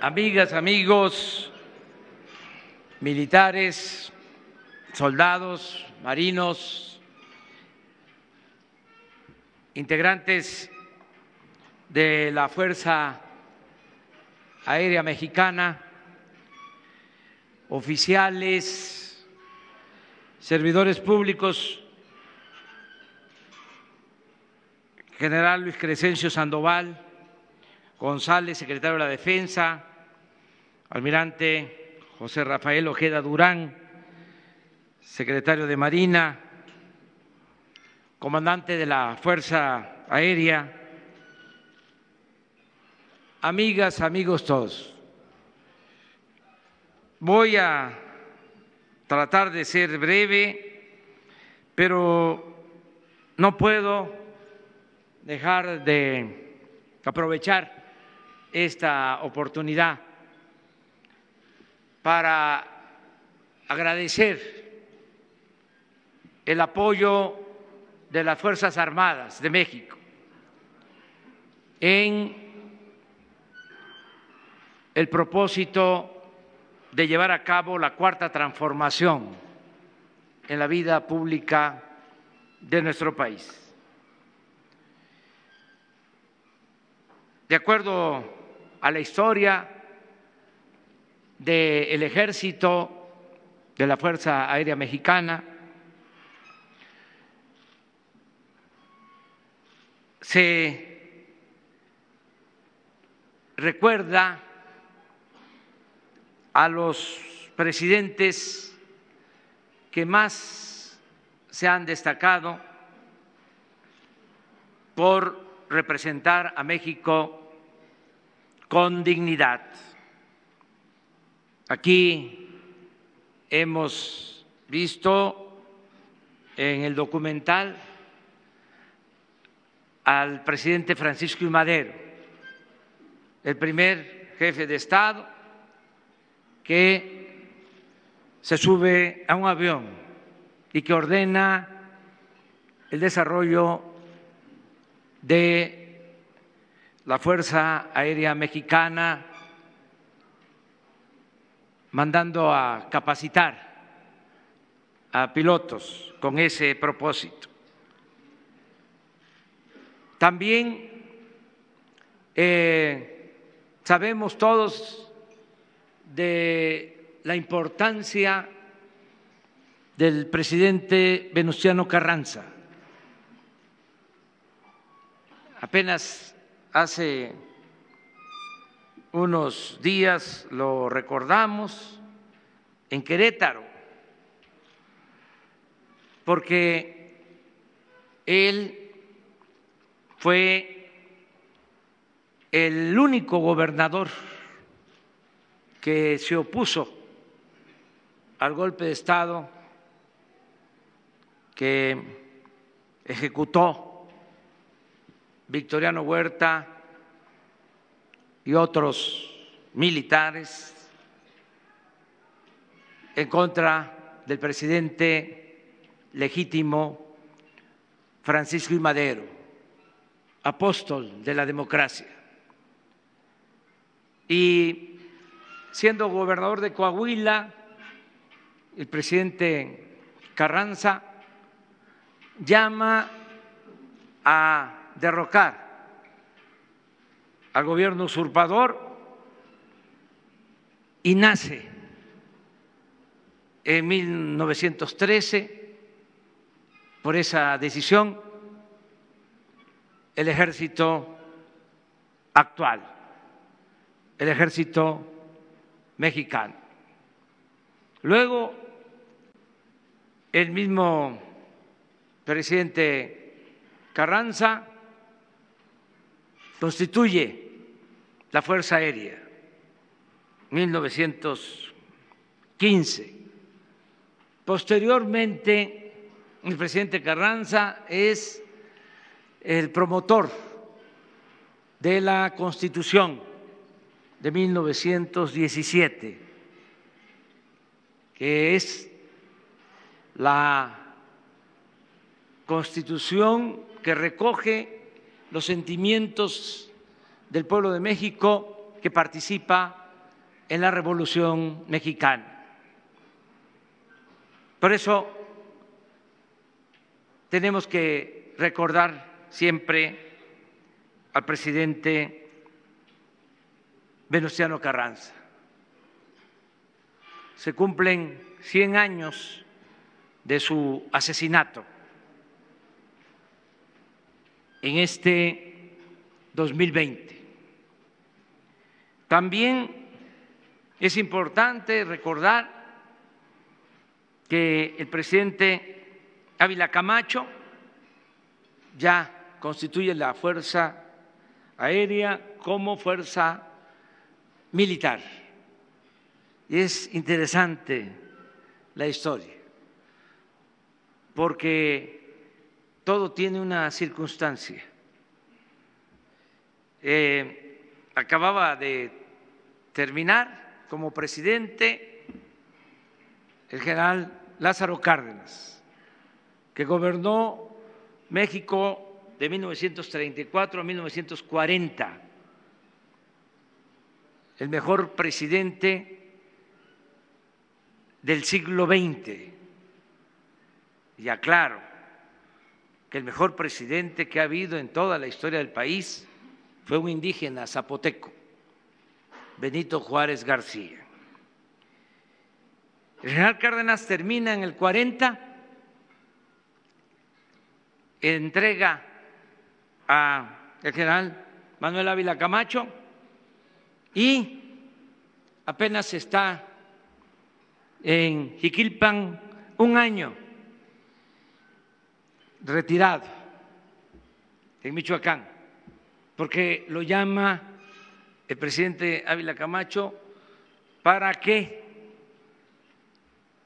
amigas, amigos, militares, soldados, marinos, integrantes de la Fuerza Aérea Mexicana, oficiales, servidores públicos, general Luis Crescencio Sandoval, González, secretario de la Defensa, almirante José Rafael Ojeda Durán, secretario de Marina, comandante de la Fuerza Aérea, amigas, amigos todos. Voy a tratar de ser breve, pero no puedo dejar de aprovechar esta oportunidad para agradecer el apoyo de las Fuerzas Armadas de México en el propósito de llevar a cabo la cuarta transformación en la vida pública de nuestro país. De acuerdo a la historia del ejército de la Fuerza Aérea Mexicana, se recuerda a los presidentes que más se han destacado por representar a México con dignidad. Aquí hemos visto en el documental al presidente Francisco I. Madero, el primer jefe de Estado que se sube a un avión y que ordena el desarrollo de la Fuerza Aérea Mexicana, mandando a capacitar a pilotos con ese propósito. También eh, sabemos todos de la importancia del presidente Venustiano Carranza. Apenas Hace unos días lo recordamos en Querétaro, porque él fue el único gobernador que se opuso al golpe de Estado que ejecutó Victoriano Huerta y otros militares en contra del presidente legítimo Francisco I. Madero, apóstol de la democracia. Y siendo gobernador de Coahuila, el presidente Carranza llama a derrocar al gobierno usurpador y nace en 1913 por esa decisión el ejército actual, el ejército mexicano. Luego, el mismo presidente Carranza constituye la Fuerza Aérea, 1915. Posteriormente, el presidente Carranza es el promotor de la Constitución de 1917, que es la Constitución que recoge los sentimientos del pueblo de México que participa en la Revolución Mexicana. Por eso tenemos que recordar siempre al presidente Venustiano Carranza. Se cumplen 100 años de su asesinato en este 2020. También es importante recordar que el presidente Ávila Camacho ya constituye la Fuerza Aérea como fuerza militar. Y es interesante la historia, porque todo tiene una circunstancia. Eh, acababa de terminar como presidente el general Lázaro Cárdenas, que gobernó México de 1934 a 1940, el mejor presidente del siglo XX. Y aclaro que el mejor presidente que ha habido en toda la historia del país fue un indígena zapoteco, Benito Juárez García. El general Cárdenas termina en el 40, entrega al general Manuel Ávila Camacho y apenas está en Jiquilpan un año retirado en Michoacán, porque lo llama el presidente Ávila Camacho para que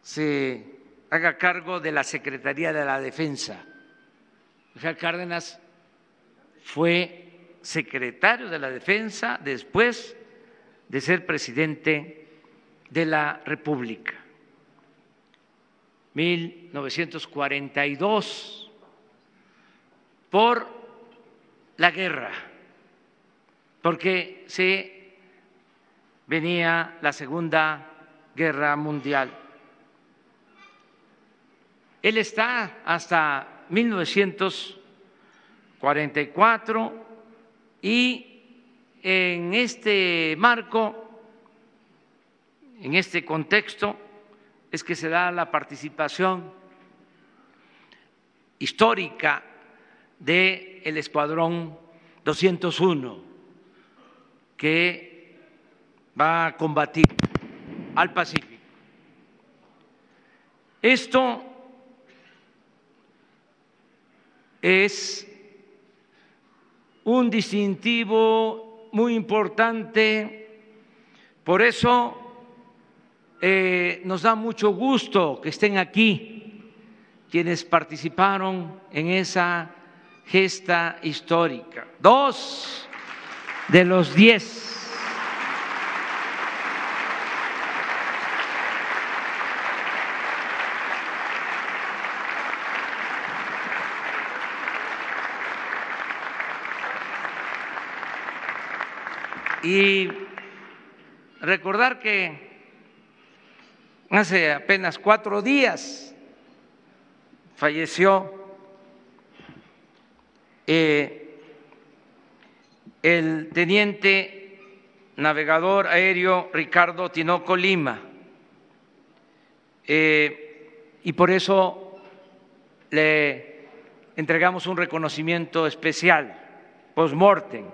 se haga cargo de la Secretaría de la Defensa. Miguel Cárdenas fue secretario de la Defensa después de ser presidente de la República. 1942, por la guerra, porque se venía la Segunda Guerra Mundial. Él está hasta 1944 y en este marco, en este contexto, es que se da la participación histórica del el Escuadrón 201, que va a combatir al Pacífico. Esto es un distintivo muy importante. Por eso eh, nos da mucho gusto que estén aquí quienes participaron en esa gesta histórica. Dos de los diez Y recordar que hace apenas cuatro días falleció eh, el teniente navegador aéreo Ricardo Tinoco Lima. Eh, y por eso le entregamos un reconocimiento especial, post-mortem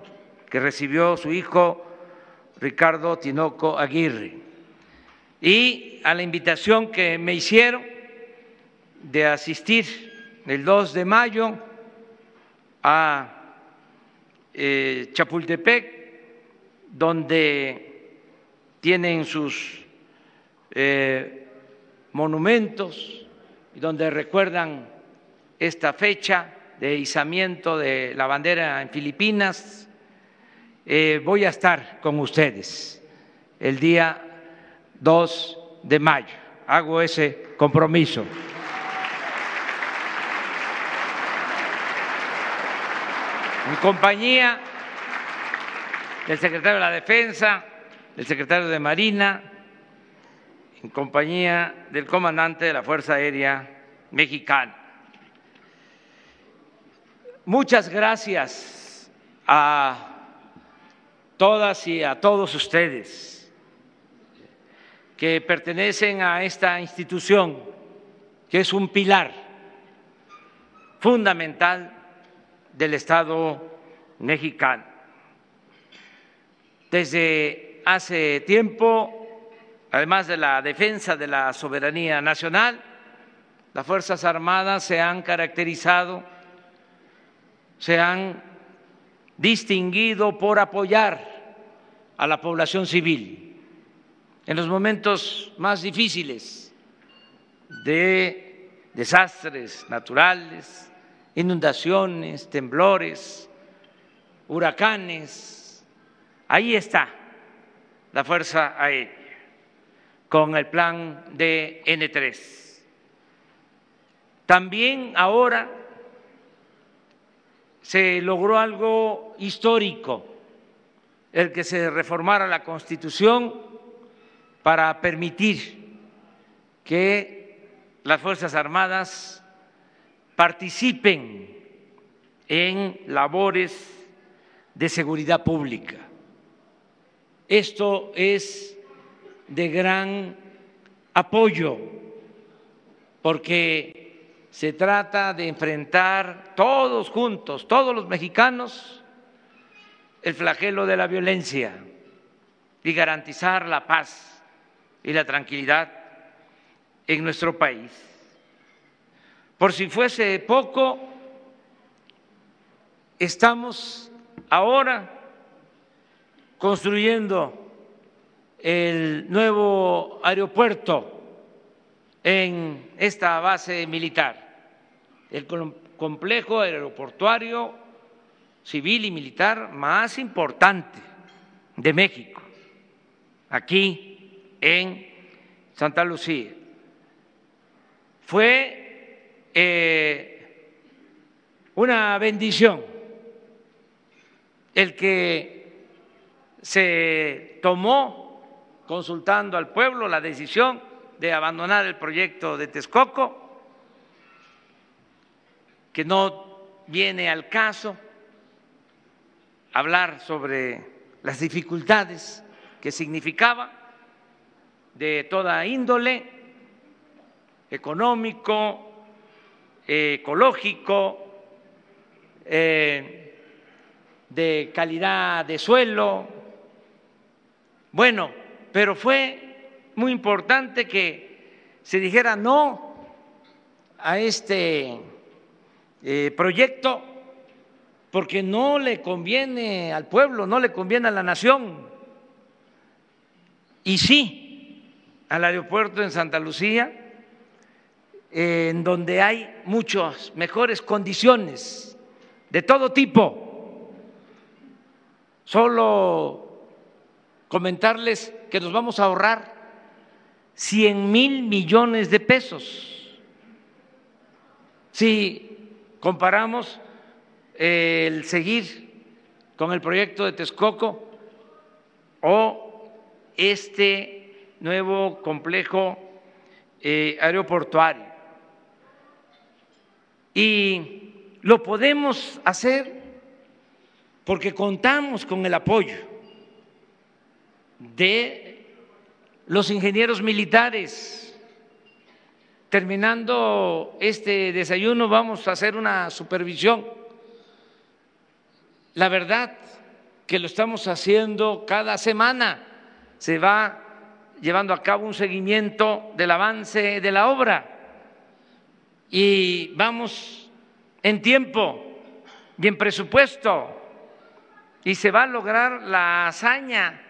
que recibió su hijo Ricardo Tinoco Aguirre. Y a la invitación que me hicieron de asistir el 2 de mayo a eh, Chapultepec, donde tienen sus eh, monumentos y donde recuerdan esta fecha de izamiento de la bandera en Filipinas eh, voy a estar con ustedes el día 2 de mayo. Hago ese compromiso. En compañía del secretario de la Defensa, el secretario de Marina, en compañía del comandante de la Fuerza Aérea Mexicana. Muchas gracias a todas y a todos ustedes que pertenecen a esta institución, que es un pilar fundamental del Estado mexicano. Desde hace tiempo, además de la defensa de la soberanía nacional, las Fuerzas Armadas se han caracterizado se han distinguido por apoyar a la población civil en los momentos más difíciles de desastres naturales, inundaciones, temblores, huracanes. Ahí está la Fuerza Aérea con el plan de N3. También ahora se logró algo histórico, el que se reformara la Constitución para permitir que las Fuerzas Armadas participen en labores de seguridad pública. Esto es de gran apoyo porque se trata de enfrentar todos juntos, todos los mexicanos, el flagelo de la violencia y garantizar la paz y la tranquilidad en nuestro país. Por si fuese poco, estamos ahora construyendo el nuevo aeropuerto en esta base militar, el complejo aeroportuario civil y militar más importante de México, aquí en Santa Lucía. Fue eh, una bendición. El que se tomó, consultando al pueblo, la decisión de abandonar el proyecto de Texcoco, que no viene al caso hablar sobre las dificultades que significaba de toda índole, económico, ecológico, eh, de calidad de suelo. Bueno, pero fue muy importante que se dijera no a este eh, proyecto porque no le conviene al pueblo, no le conviene a la nación. Y sí, al aeropuerto en Santa Lucía, en donde hay muchas mejores condiciones de todo tipo. Solo comentarles que nos vamos a ahorrar 100 mil millones de pesos. Si comparamos el seguir con el proyecto de Texcoco o este nuevo complejo eh, aeroportuario. Y lo podemos hacer porque contamos con el apoyo de los ingenieros militares. Terminando este desayuno vamos a hacer una supervisión. La verdad que lo estamos haciendo cada semana. Se va llevando a cabo un seguimiento del avance de la obra y vamos en tiempo y en presupuesto y se va a lograr la hazaña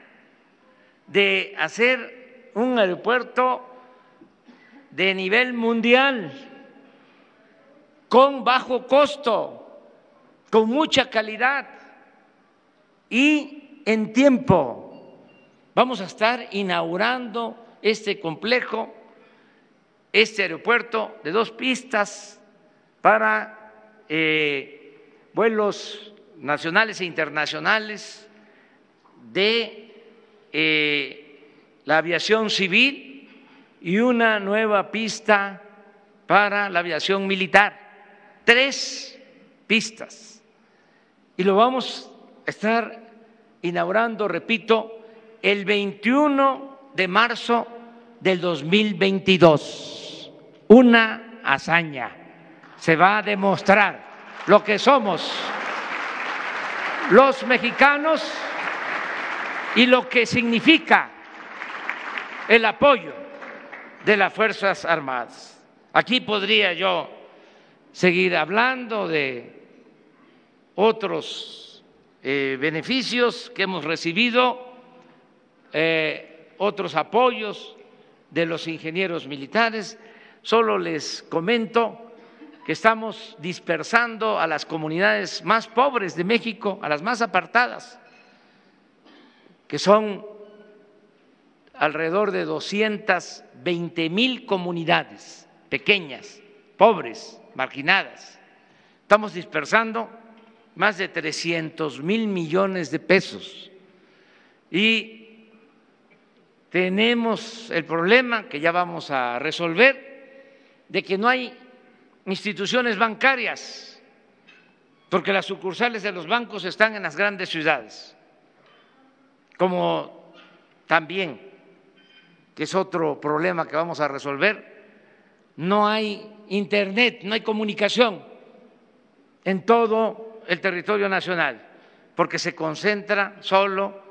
de hacer un aeropuerto de nivel mundial, con bajo costo, con mucha calidad y en tiempo. Vamos a estar inaugurando este complejo, este aeropuerto de dos pistas para eh, vuelos nacionales e internacionales de eh, la aviación civil y una nueva pista para la aviación militar. Tres pistas. Y lo vamos a estar inaugurando, repito, el 21 de marzo del 2022. Una hazaña. Se va a demostrar lo que somos los mexicanos y lo que significa el apoyo de las Fuerzas Armadas. Aquí podría yo seguir hablando de otros eh, beneficios que hemos recibido, eh, otros apoyos de los ingenieros militares. Solo les comento que estamos dispersando a las comunidades más pobres de México, a las más apartadas, que son alrededor de 220 mil comunidades pequeñas, pobres, marginadas. Estamos dispersando más de 300 mil millones de pesos y tenemos el problema que ya vamos a resolver de que no hay instituciones bancarias, porque las sucursales de los bancos están en las grandes ciudades, como también, que es otro problema que vamos a resolver, no hay internet, no hay comunicación en todo el territorio nacional, porque se concentra solo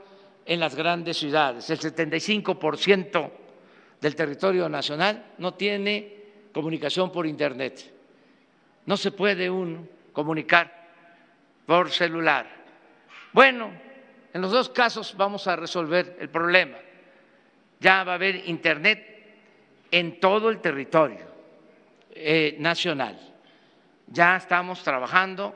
en las grandes ciudades. El 75% del territorio nacional no tiene comunicación por internet. No se puede uno comunicar por celular. Bueno, en los dos casos vamos a resolver el problema. Ya va a haber Internet en todo el territorio eh, nacional. Ya estamos trabajando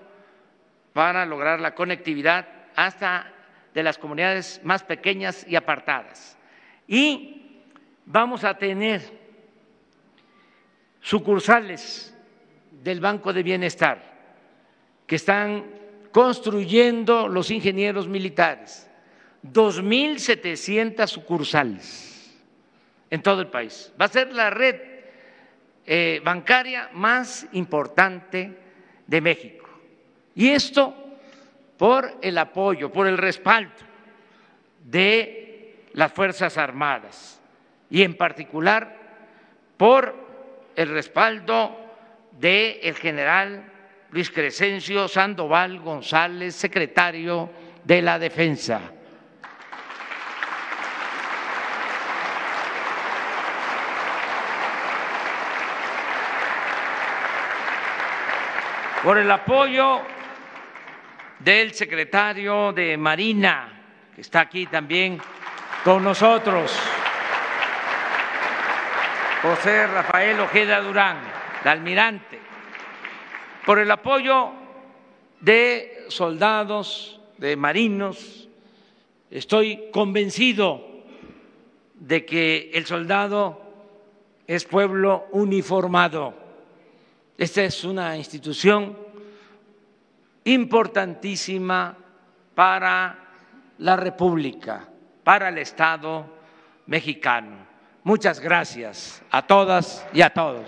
para lograr la conectividad hasta de las comunidades más pequeñas y apartadas. Y vamos a tener sucursales del Banco de Bienestar que están construyendo los ingenieros militares, 2.700 sucursales en todo el país. Va a ser la red eh, bancaria más importante de México. Y esto por el apoyo, por el respaldo de las Fuerzas Armadas y en particular por el respaldo del el general Luis Crescencio Sandoval González, secretario de la Defensa. Por el apoyo del secretario de Marina, que está aquí también con nosotros, José Rafael Ojeda Durán almirante, por el apoyo de soldados, de marinos. Estoy convencido de que el soldado es pueblo uniformado. Esta es una institución importantísima para la República, para el Estado mexicano. Muchas gracias a todas y a todos.